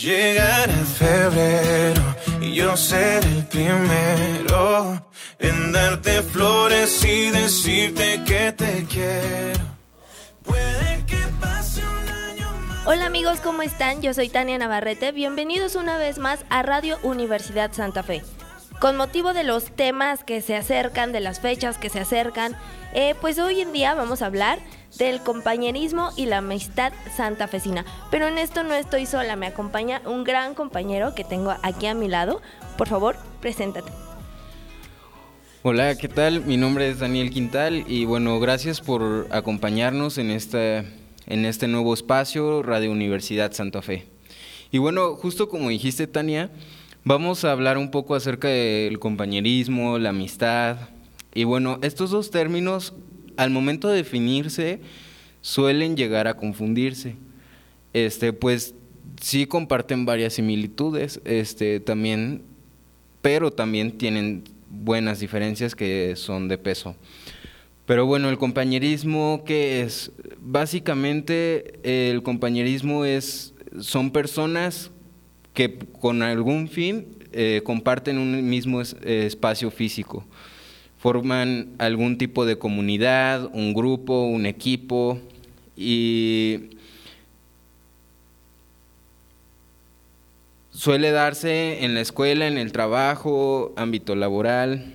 Llegará febrero y yo seré el primero en darte flores y decirte que te quiero. Puede que pase un año más. Hola amigos, ¿cómo están? Yo soy Tania Navarrete. Bienvenidos una vez más a Radio Universidad Santa Fe. Con motivo de los temas que se acercan, de las fechas que se acercan, eh, pues hoy en día vamos a hablar del compañerismo y la amistad santafesina. Pero en esto no estoy sola, me acompaña un gran compañero que tengo aquí a mi lado. Por favor, preséntate. Hola, ¿qué tal? Mi nombre es Daniel Quintal y bueno, gracias por acompañarnos en este, en este nuevo espacio, Radio Universidad Santa Fe. Y bueno, justo como dijiste, Tania, vamos a hablar un poco acerca del compañerismo, la amistad. Y bueno, estos dos términos, al momento de definirse, suelen llegar a confundirse. Este, pues sí comparten varias similitudes, este, también, pero también tienen buenas diferencias que son de peso. Pero bueno, el compañerismo, ¿qué es? Básicamente el compañerismo es, son personas que con algún fin eh, comparten un mismo eh, espacio físico, forman algún tipo de comunidad, un grupo, un equipo y suele darse en la escuela, en el trabajo, ámbito laboral,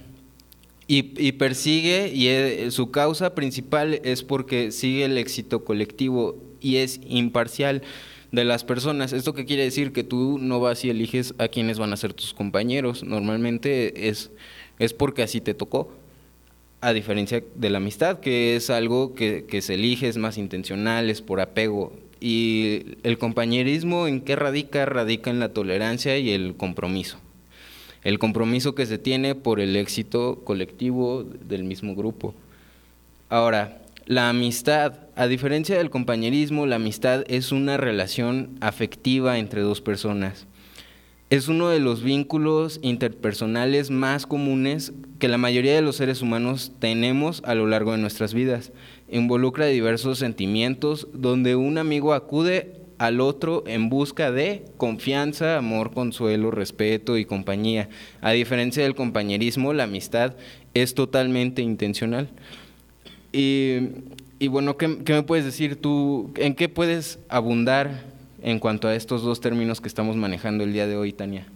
y, y persigue, y es- su causa principal es porque sigue el éxito colectivo y es imparcial de las personas. ¿Esto qué quiere decir? Que tú no vas y eliges a quiénes van a ser tus compañeros. Normalmente es, es porque así te tocó. A diferencia de la amistad, que es algo que, que se elige, es más intencional, es por apego. Y el compañerismo, ¿en qué radica? Radica en la tolerancia y el compromiso. El compromiso que se tiene por el éxito colectivo del mismo grupo. Ahora, la amistad, a diferencia del compañerismo, la amistad es una relación afectiva entre dos personas. Es uno de los vínculos interpersonales más comunes que la mayoría de los seres humanos tenemos a lo largo de nuestras vidas. Involucra diversos sentimientos donde un amigo acude al otro en busca de confianza, amor, consuelo, respeto y compañía. A diferencia del compañerismo, la amistad es totalmente intencional. Y, y bueno, ¿qué, me puedes decir tú? ¿En qué puedes abundar en cuanto a estos dos términos que estamos manejando el día de hoy, Tania?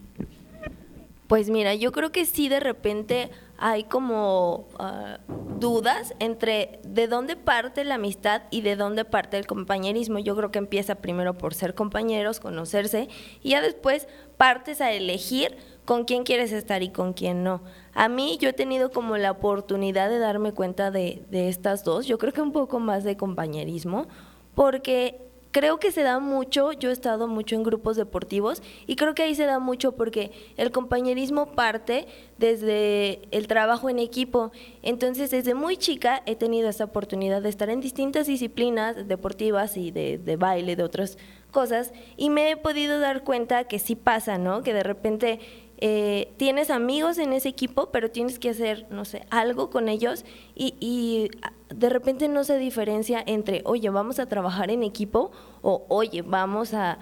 Pues mira, yo creo que sí de repente hay como ah, dudas entre de dónde parte la amistad y de dónde parte el compañerismo. Yo creo que empieza primero por ser compañeros, conocerse, y ya después partes a elegir con quién quieres estar y con quién no. A mí yo he tenido como la oportunidad de darme cuenta de, de estas dos, yo creo que un poco más de compañerismo, porque creo que se da mucho, yo he estado mucho en grupos deportivos y creo que ahí se da mucho porque el compañerismo parte desde el trabajo en equipo. Entonces, desde muy chica he tenido esta oportunidad de estar en distintas disciplinas deportivas y de, de baile, de otras cosas, y me he podido dar cuenta que sí pasa, ¿no? Que de repente eh, tienes amigos en ese equipo, pero tienes que hacer, no sé, algo con ellos y, y de repente no se diferencia entre, oye, vamos a trabajar en equipo o, oye, vamos a,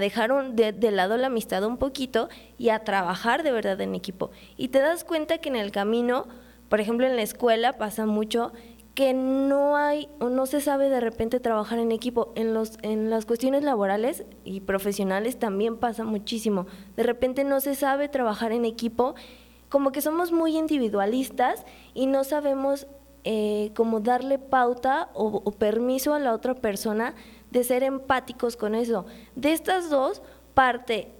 dejar de lado la amistad un poquito y a trabajar de verdad en equipo. Y te das cuenta que en el camino, por ejemplo, en la escuela pasa mucho que no hay o no se sabe de repente trabajar en equipo. En, los, en las cuestiones laborales y profesionales también pasa muchísimo. De repente no se sabe trabajar en equipo, como que somos muy individualistas y no sabemos eh, darle pauta o, o permiso a la otra persona de ser empáticos con eso. De estas dos parte,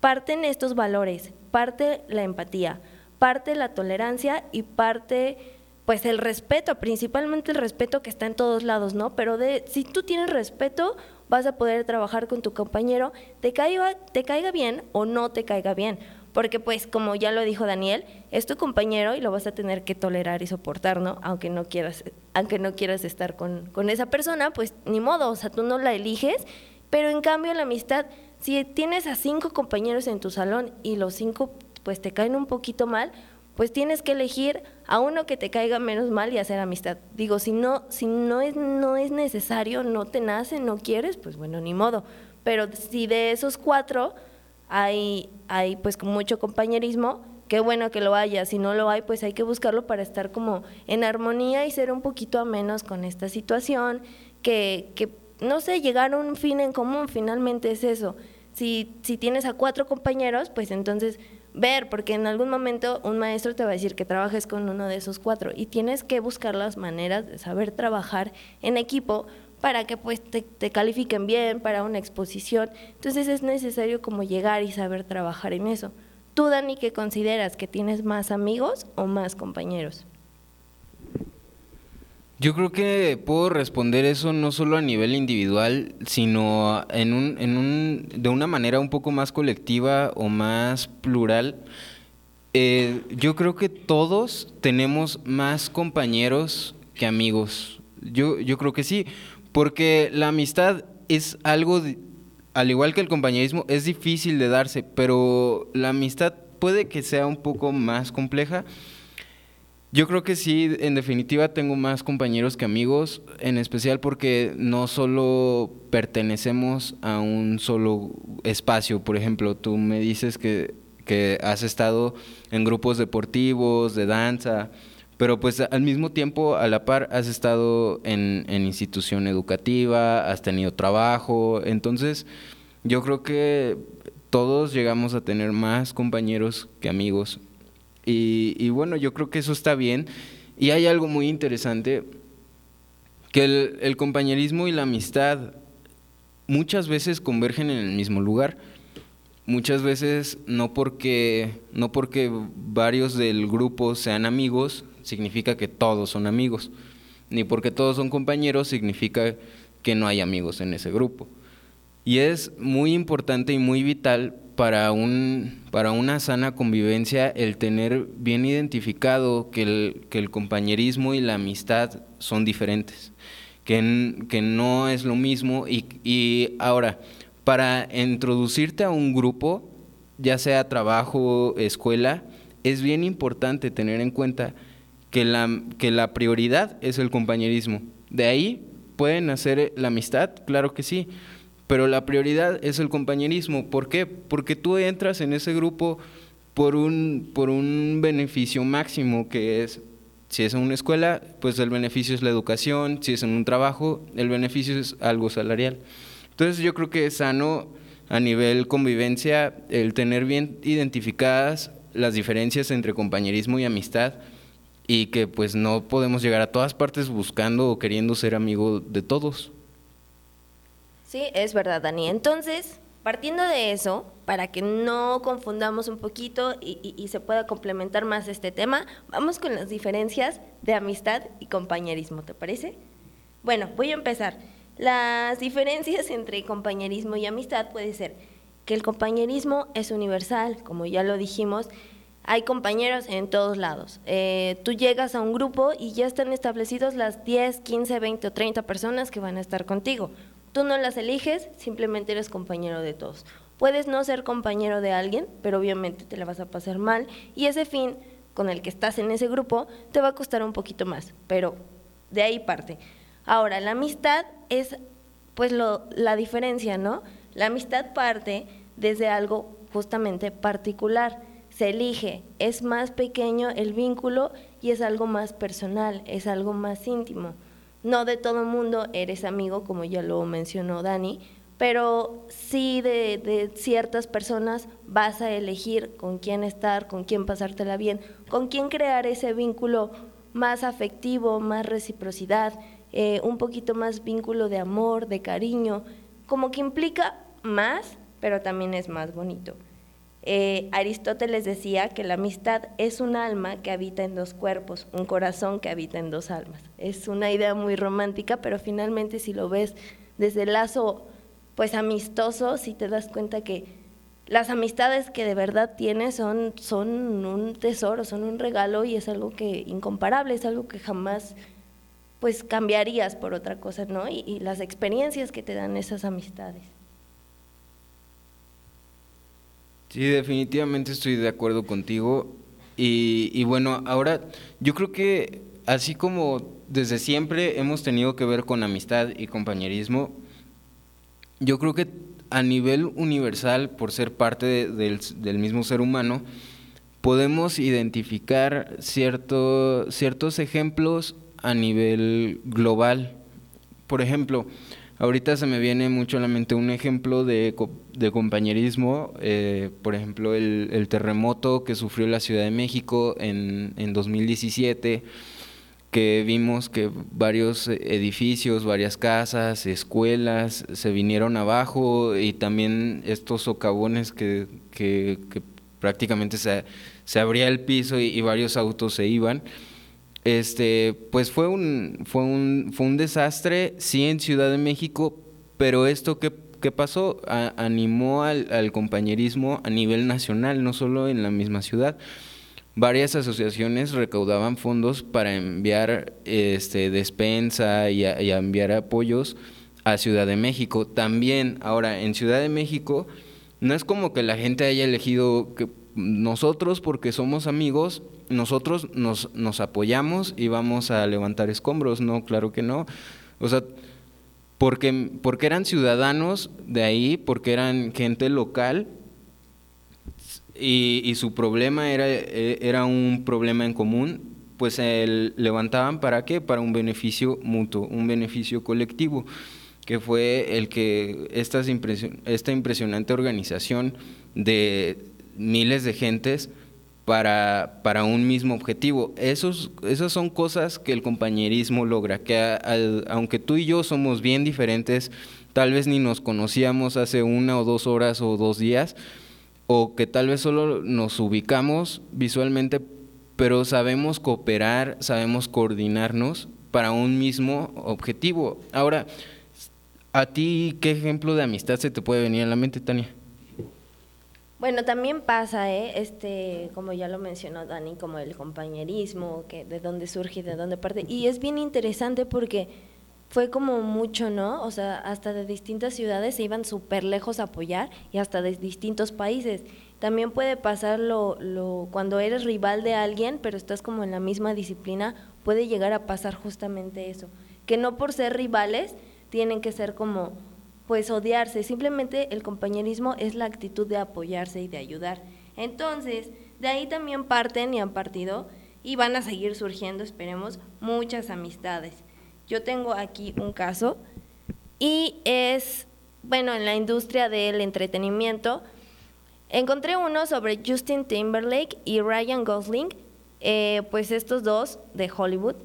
parten estos valores, parte la empatía, parte la tolerancia y parte pues el respeto, principalmente el respeto que está en todos lados, ¿no? Pero de, si tú tienes respeto, vas a poder trabajar con tu compañero, te caiga, te caiga bien o no te caiga bien. Porque pues como ya lo dijo Daniel, es tu compañero y lo vas a tener que tolerar y soportar, ¿no? Aunque no quieras, aunque no quieras estar con, con esa persona, pues ni modo, o sea, tú no la eliges, pero en cambio la amistad, si tienes a cinco compañeros en tu salón y los cinco pues te caen un poquito mal, pues tienes que elegir a uno que te caiga menos mal y hacer amistad. Digo, si no, si no es, no es necesario, no te nace, no quieres, pues bueno, ni modo. Pero si de esos cuatro hay, hay pues mucho compañerismo, qué bueno que lo haya. Si no lo hay, pues hay que buscarlo para estar como en armonía y ser un poquito a menos con esta situación, que, que no sé, llegar a un fin en común, finalmente es eso. Si, si tienes a cuatro compañeros, pues entonces ver, porque en algún momento un maestro te va a decir que trabajes con uno de esos cuatro y tienes que buscar las maneras de saber trabajar en equipo para que pues te, califiquen bien para una exposición. Entonces es necesario como llegar y saber trabajar en eso. ¿Tú, Dani, qué consideras? ¿Que tienes más amigos o más compañeros? Yo creo que puedo responder eso no solo a nivel individual, sino en un, en un, de una manera un poco más colectiva o más plural. Eh, yo creo que todos tenemos más compañeros que amigos. Yo, yo creo que sí, porque la amistad es algo, al igual que el compañerismo, es difícil de darse, pero la amistad puede que sea un poco más compleja yo creo que sí, en definitiva tengo más compañeros que amigos, en especial porque no solo pertenecemos a un solo espacio. Por ejemplo, tú me dices que, que has estado en grupos deportivos, de danza, pero pues al mismo tiempo, a la par, has estado en, en institución educativa, has tenido trabajo, entonces yo creo que todos llegamos a tener más compañeros que amigos y, bueno, yo creo que eso está bien. Y hay algo muy interesante, que el, compañerismo y la amistad muchas veces convergen en el mismo lugar. Muchas veces no porque, no porque varios del grupo sean amigos, significa que todos son amigos. Ni porque todos son compañeros, significa que no hay amigos en ese grupo. Y es muy importante y muy vital para, un, para una sana convivencia el tener bien identificado que el, que el compañerismo y la amistad son diferentes, que, que no es lo mismo y, y ahora, para introducirte a un grupo, ya sea trabajo, escuela, es bien importante tener en cuenta que la, que la prioridad es el compañerismo. De ahí pueden hacer la amistad, claro que sí, pero la prioridad es el compañerismo. ¿Por qué? Porque tú entras en ese grupo por un, por un beneficio máximo que es, si es en una escuela, pues el beneficio es la educación, si es en un trabajo, el beneficio es algo salarial. Entonces yo creo que es sano a nivel convivencia el tener bien identificadas las diferencias entre compañerismo y amistad y que pues no podemos llegar a todas partes buscando o queriendo ser amigo de todos. Sí, es verdad, Dani. Entonces, partiendo de eso, para que no confundamos un poquito y, se pueda complementar más este tema, vamos con las diferencias de amistad y compañerismo, ¿te parece? Bueno, voy a empezar. Las diferencias entre compañerismo y amistad puede ser que el compañerismo es universal, como ya lo dijimos, hay compañeros en todos lados. Eh, tú llegas a un grupo y ya están establecidos las 10, 15, 20 o 30 personas que van a estar contigo. Tú no las eliges, simplemente eres compañero de todos. Puedes no ser compañero de alguien, pero obviamente te la vas a pasar mal y ese fin con el que estás en ese grupo te va a costar un poquito más, pero de ahí parte. Ahora, la amistad es pues lo, la diferencia, ¿no? La amistad parte desde algo justamente particular, se elige, es más pequeño el vínculo y es algo más personal, es algo más íntimo. No de todo mundo eres amigo, como ya lo mencionó Dani, pero sí de, ciertas personas vas a elegir con quién estar, con quién pasártela bien, con quién crear ese vínculo más afectivo, más reciprocidad, eh, un poquito más vínculo de amor, de cariño, como que implica más, pero también es más bonito. Eh, Aristóteles decía que la amistad es un alma que habita en dos cuerpos, un corazón que habita en dos almas. Es una idea muy romántica, pero finalmente si lo ves desde el lazo pues amistoso, si te das cuenta que las amistades que de verdad tienes son, un tesoro, son un regalo y es algo que incomparable, es algo que jamás pues cambiarías por otra cosa, ¿no? y las experiencias que te dan esas amistades. Sí, definitivamente estoy de acuerdo contigo. Y, bueno, ahora yo creo que así como desde siempre hemos tenido que ver con amistad y compañerismo, yo creo que a nivel universal, por ser parte del, mismo ser humano, podemos identificar ciertos ejemplos a nivel global. Por ejemplo, Ahorita se me viene mucho a la mente un ejemplo de, de compañerismo, eh, por ejemplo, el, terremoto que sufrió la Ciudad de México en, en 2017, que vimos que varios edificios, varias casas, escuelas se vinieron abajo y también estos socavones que, que, prácticamente se, se, abría el piso y varios autos se iban este, pues fue un, fue un, fue un desastre, sí en Ciudad de México, pero esto que, pasó animó al, compañerismo a nivel nacional, no solo en la misma ciudad. Varias asociaciones recaudaban fondos para enviar este, despensa y, enviar apoyos a Ciudad de México. También, ahora, en Ciudad de México, no es como que la gente haya elegido que nosotros, porque somos amigos, nosotros nos, nos apoyamos y vamos a levantar escombros, no, claro que no. O sea, porque, porque eran ciudadanos de ahí, porque eran gente local y, su problema era, e, era un problema en común, pues el, levantaban para qué? Para un beneficio mutuo, un beneficio colectivo, que fue el que estas esta impresionante organización de miles de gentes para, para un mismo objetivo. Esos, esas son cosas que el compañerismo logra, que aunque tú y yo somos bien diferentes, tal vez ni nos conocíamos hace una o dos horas o dos días, o que tal vez solo nos ubicamos visualmente, pero sabemos cooperar, sabemos coordinarnos para un mismo objetivo. Ahora, ¿a ti qué ejemplo de amistad se te puede venir a la mente, Tania? Bueno, también pasa, ¿eh? este, como ya lo mencionó Dani, como el compañerismo, que de dónde surge y de dónde parte. Y es bien interesante porque fue como mucho, ¿no? O sea, hasta de distintas ciudades se iban súper lejos a apoyar y hasta de distintos países. También puede pasar lo, lo, cuando eres rival de alguien, pero estás como en la misma disciplina, puede llegar a pasar justamente eso. Que no por ser rivales tienen que ser como pues odiarse, simplemente el compañerismo es la actitud de apoyarse y de ayudar. Entonces, de ahí también parten y han partido y van a seguir surgiendo, esperemos, muchas amistades. Yo tengo aquí un caso y es, bueno, en la industria del entretenimiento. Encontré uno sobre Justin Timberlake y Ryan Gosling, eh, pues estos dos de Hollywood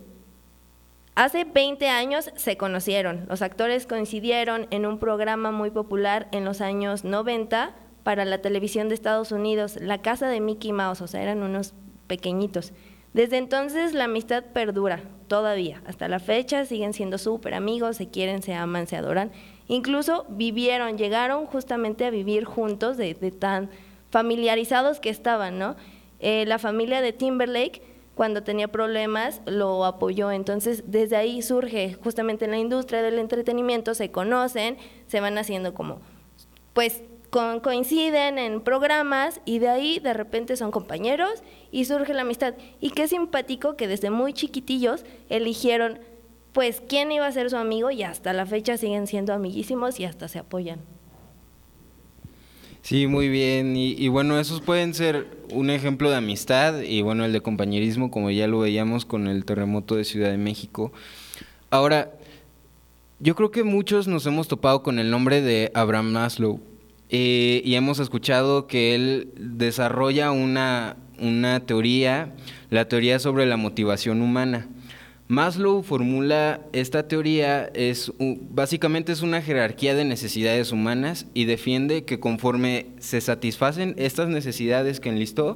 Hace 20 años se conocieron. Los actores coincidieron en un programa muy popular en los años 90 para la televisión de Estados Unidos, La Casa de Mickey Mouse, o sea, eran unos pequeñitos. Desde entonces la amistad perdura, todavía. Hasta la fecha siguen siendo súper amigos, se quieren, se aman, se adoran. Incluso vivieron, llegaron justamente a vivir juntos de, tan familiarizados que estaban, ¿no? Eh, la familia de Timberlake cuando tenía problemas lo apoyó. Entonces, desde ahí surge justamente en la industria del entretenimiento, se conocen, se van haciendo como, pues coinciden en programas y de ahí de repente son compañeros y surge la amistad. Y qué simpático que desde muy chiquitillos eligieron pues quién iba a ser su amigo y hasta la fecha siguen siendo amiguísimos y hasta se apoyan. Sí, muy bien. Y, bueno, esos pueden ser un ejemplo de amistad y bueno, el de compañerismo, como ya lo veíamos con el terremoto de Ciudad de México. Ahora, yo creo que muchos nos hemos topado con el nombre de Abraham Maslow eh, y hemos escuchado que él desarrolla una, una teoría, la teoría sobre la motivación humana. Maslow formula esta teoría, es básicamente es una jerarquía de necesidades humanas y defiende que conforme se satisfacen estas necesidades que enlistó,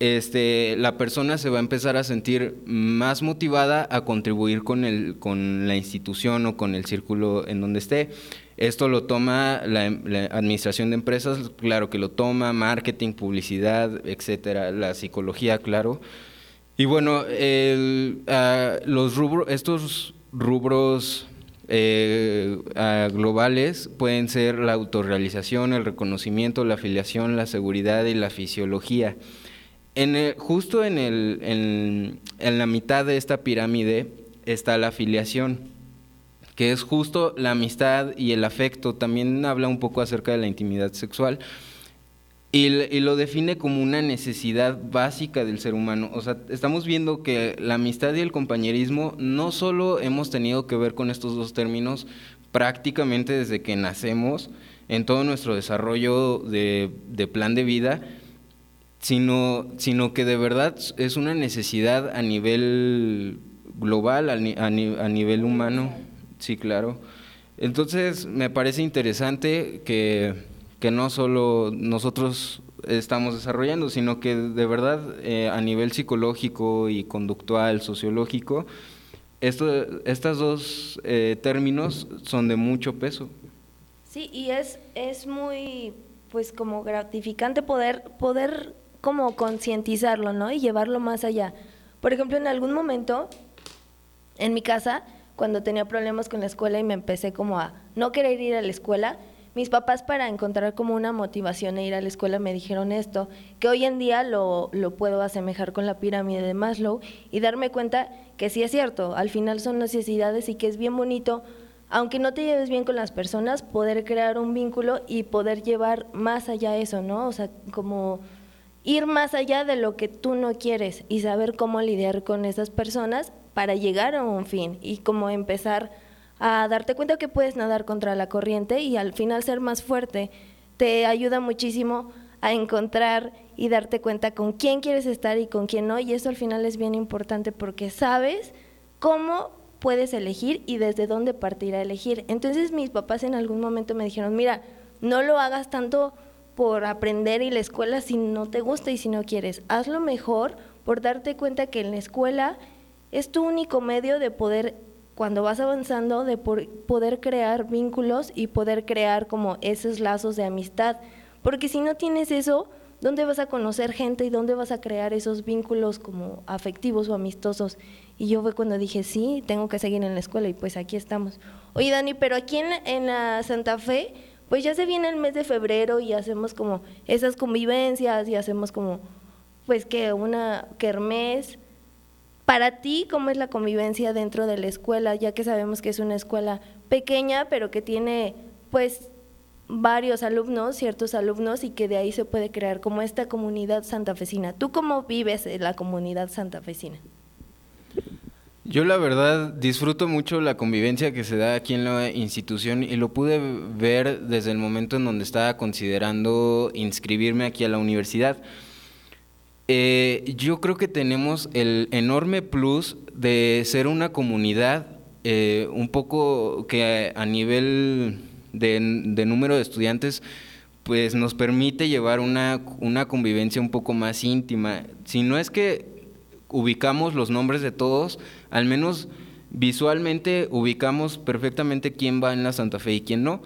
este, la persona se va a empezar a sentir más motivada a contribuir con, el, con la institución o con el círculo en donde esté. Esto lo toma la, administración de empresas, claro que lo toma, marketing, publicidad, etcétera, la psicología, claro. Y bueno, ah, los rubros, estos rubros eh, ah, globales pueden ser la autorrealización, el reconocimiento, la afiliación, la seguridad y la fisiología. En justo en, el, en la mitad de esta pirámide está la afiliación, que es justo la amistad y el afecto. También habla un poco acerca de la intimidad sexual. Y, lo define como una necesidad básica del ser humano. O sea, estamos viendo que la amistad y el compañerismo no solo hemos tenido que ver con estos dos términos prácticamente desde que nacemos, en todo nuestro desarrollo de, plan de vida, sino, sino que de verdad es una necesidad a nivel global, a, a nivel humano. Sí, claro. Entonces, me parece interesante que que no solo nosotros estamos desarrollando, sino que de verdad eh, a nivel psicológico y conductual, sociológico, esto, estos dos eh, términos son de mucho peso. Sí, y es, es muy, pues como gratificante poder, poder como concientizarlo, ¿no? Y llevarlo más allá. Por ejemplo, en algún momento, en mi casa, cuando tenía problemas con la escuela y me empecé como a no querer ir a la escuela, mis papás para encontrar como una motivación e ir a la escuela me dijeron esto, que hoy en día lo, lo puedo asemejar con la pirámide de Maslow y darme cuenta que sí es cierto, al final son necesidades y que es bien bonito, aunque no te lleves bien con las personas, poder crear un vínculo y poder llevar más allá eso, ¿no? O sea, como ir más allá de lo que tú no quieres y saber cómo lidiar con esas personas para llegar a un fin y como empezar a darte cuenta que puedes nadar contra la corriente y al final ser más fuerte. Te ayuda muchísimo a encontrar y darte cuenta con quién quieres estar y con quién no. Y eso al final es bien importante porque sabes cómo puedes elegir y desde dónde partir a elegir. Entonces mis papás en algún momento me dijeron, mira, no lo hagas tanto por aprender y la escuela si no te gusta y si no quieres. Hazlo mejor por darte cuenta que en la escuela es tu único medio de poder cuando vas avanzando de poder crear vínculos y poder crear como esos lazos de amistad. Porque si no tienes eso, ¿dónde vas a conocer gente y dónde vas a crear esos vínculos como afectivos o amistosos? Y yo fue cuando dije, sí, tengo que seguir en la escuela y pues aquí estamos. Oye, Dani, pero aquí en, en la Santa Fe, pues ya se viene el mes de febrero y hacemos como esas convivencias y hacemos como, pues que una kermés para ti, ¿cómo es la convivencia dentro de la escuela? Ya que sabemos que es una escuela pequeña, pero que tiene pues varios alumnos, ciertos alumnos, y que de ahí se puede crear como esta comunidad santafesina. ¿Tú cómo vives en la comunidad santafesina? Yo la verdad disfruto mucho la convivencia que se da aquí en la institución y lo pude ver desde el momento en donde estaba considerando inscribirme aquí a la universidad. Eh, yo creo que tenemos el enorme plus de ser una comunidad eh, un poco que a, nivel de, número de estudiantes pues nos permite llevar una, una convivencia un poco más íntima. Si no es que ubicamos los nombres de todos, al menos visualmente ubicamos perfectamente quién va en la Santa Fe y quién no.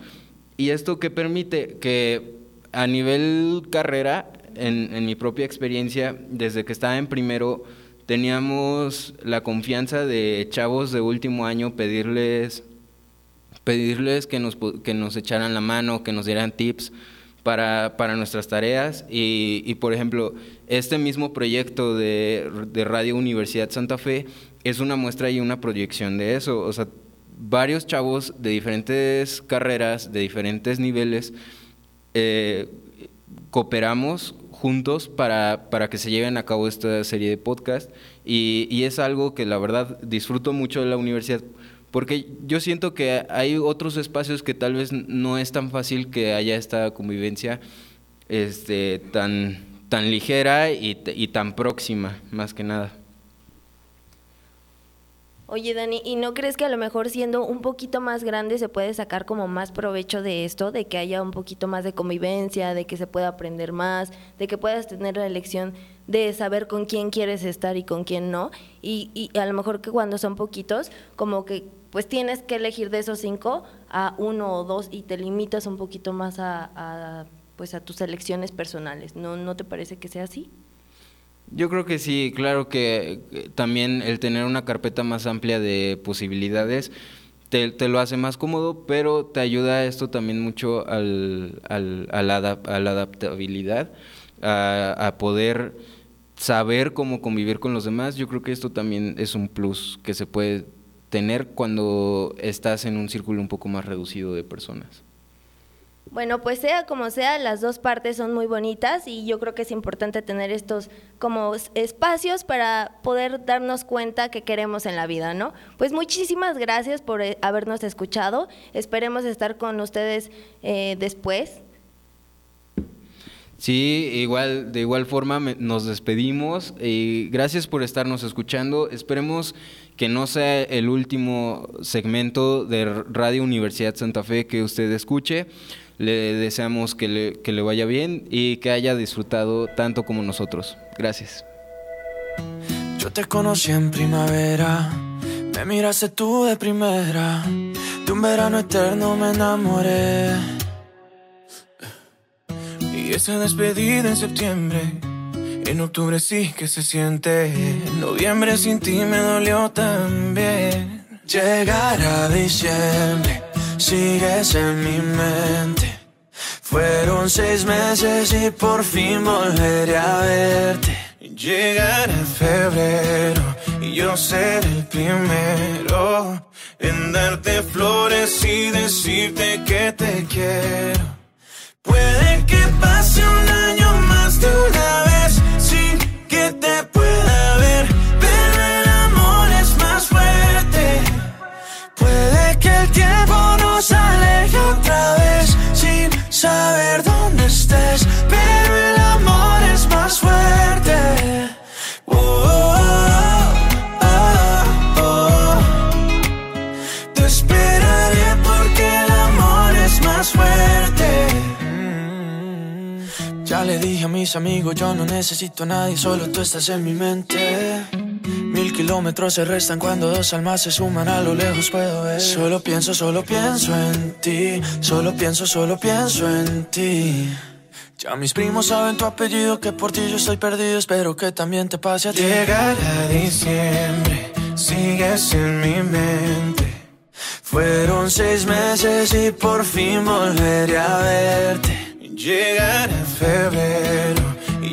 Y esto que permite que a nivel carrera en, mi propia experiencia, desde que estaba en primero, teníamos la confianza de chavos de último año pedirles, pedirles que nos, que nos echaran la mano, que nos dieran tips para, nuestras tareas. Y, por ejemplo, este mismo proyecto de, Radio Universidad Santa Fe es una muestra y una proyección de eso. O sea, varios chavos de diferentes carreras, de diferentes niveles, eh, cooperamos juntos para, para, que se lleven a cabo esta serie de podcast y, y, es algo que la verdad disfruto mucho de la universidad porque yo siento que hay otros espacios que tal vez no es tan fácil que haya esta convivencia este, tan, tan ligera y, y tan próxima, más que nada. Oye, Dani, ¿y no crees que a lo mejor siendo un poquito más grande se puede sacar como más provecho de esto, de que haya un poquito más de convivencia, de que se pueda aprender más, de que puedas tener la elección de saber con quién quieres estar y con quién no? Y, y a lo mejor que cuando son poquitos, como que pues tienes que elegir de esos cinco a uno o dos y te limitas un poquito más a, pues a tus elecciones personales. ¿No, ¿No te parece que sea así? Yo creo que sí, claro que también el tener una carpeta más amplia de posibilidades te, lo hace más cómodo, pero te ayuda esto también mucho al, a, la, adaptabilidad, a, poder saber cómo convivir con los demás. Yo creo que esto también es un plus que se puede tener cuando estás en un círculo un poco más reducido de personas. Bueno, pues sea como sea, las dos partes son muy bonitas y yo creo que es importante tener estos como espacios para poder darnos cuenta que queremos en la vida, ¿no? Pues muchísimas gracias por eh, habernos escuchado. Esperemos estar con ustedes eh, después. Sí, igual, de igual forma nos despedimos y gracias por estarnos escuchando. Esperemos que no sea el último segmento de Radio Universidad Santa Fe que usted escuche. Le deseamos que le, que le vaya bien y que haya disfrutado tanto como nosotros. Gracias. Yo te conocí en primavera, me miraste tú de primera, de un verano eterno me enamoré. Y esa despedida en septiembre, en octubre sí que se siente, en noviembre sin ti me dolió también. Llegar a diciembre sigues en mi mente. Fueron seis meses y por fin volveré a verte. Llegará febrero y yo seré el primero en darte flores y decirte que te quiero. Puede que pase un año más de una vez sin que te pueda ver, pero el amor es más fuerte. Puede que el tiempo nos saber dónde estés, pero el amor es más fuerte. Oh, oh, oh, Te esperaré porque el amor es más fuerte. Ya le dije a mis amigos, yo no necesito a nadie, solo tú estás en mi mente. Kilómetros se restan cuando dos almas se suman a lo lejos puedo ver. Solo pienso, solo pienso en ti. Solo pienso, solo pienso en ti. Ya mis primos saben tu apellido, que por ti yo estoy perdido. Espero que también te pase a ti. Llegará diciembre, sigues en mi mente. Fueron seis meses y por fin volveré a verte. Llegará febrero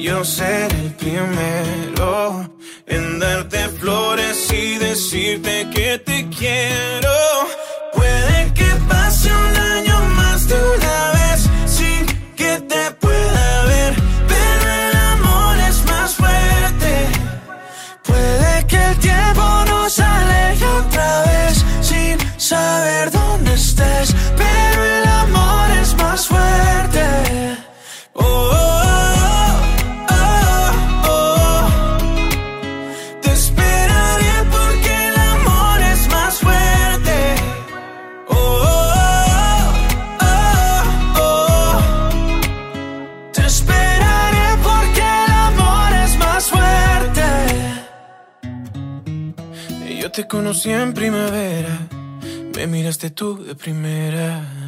yo seré el primero en darte flores y decirte que te quiero. Puede que pase un año Yo te conocí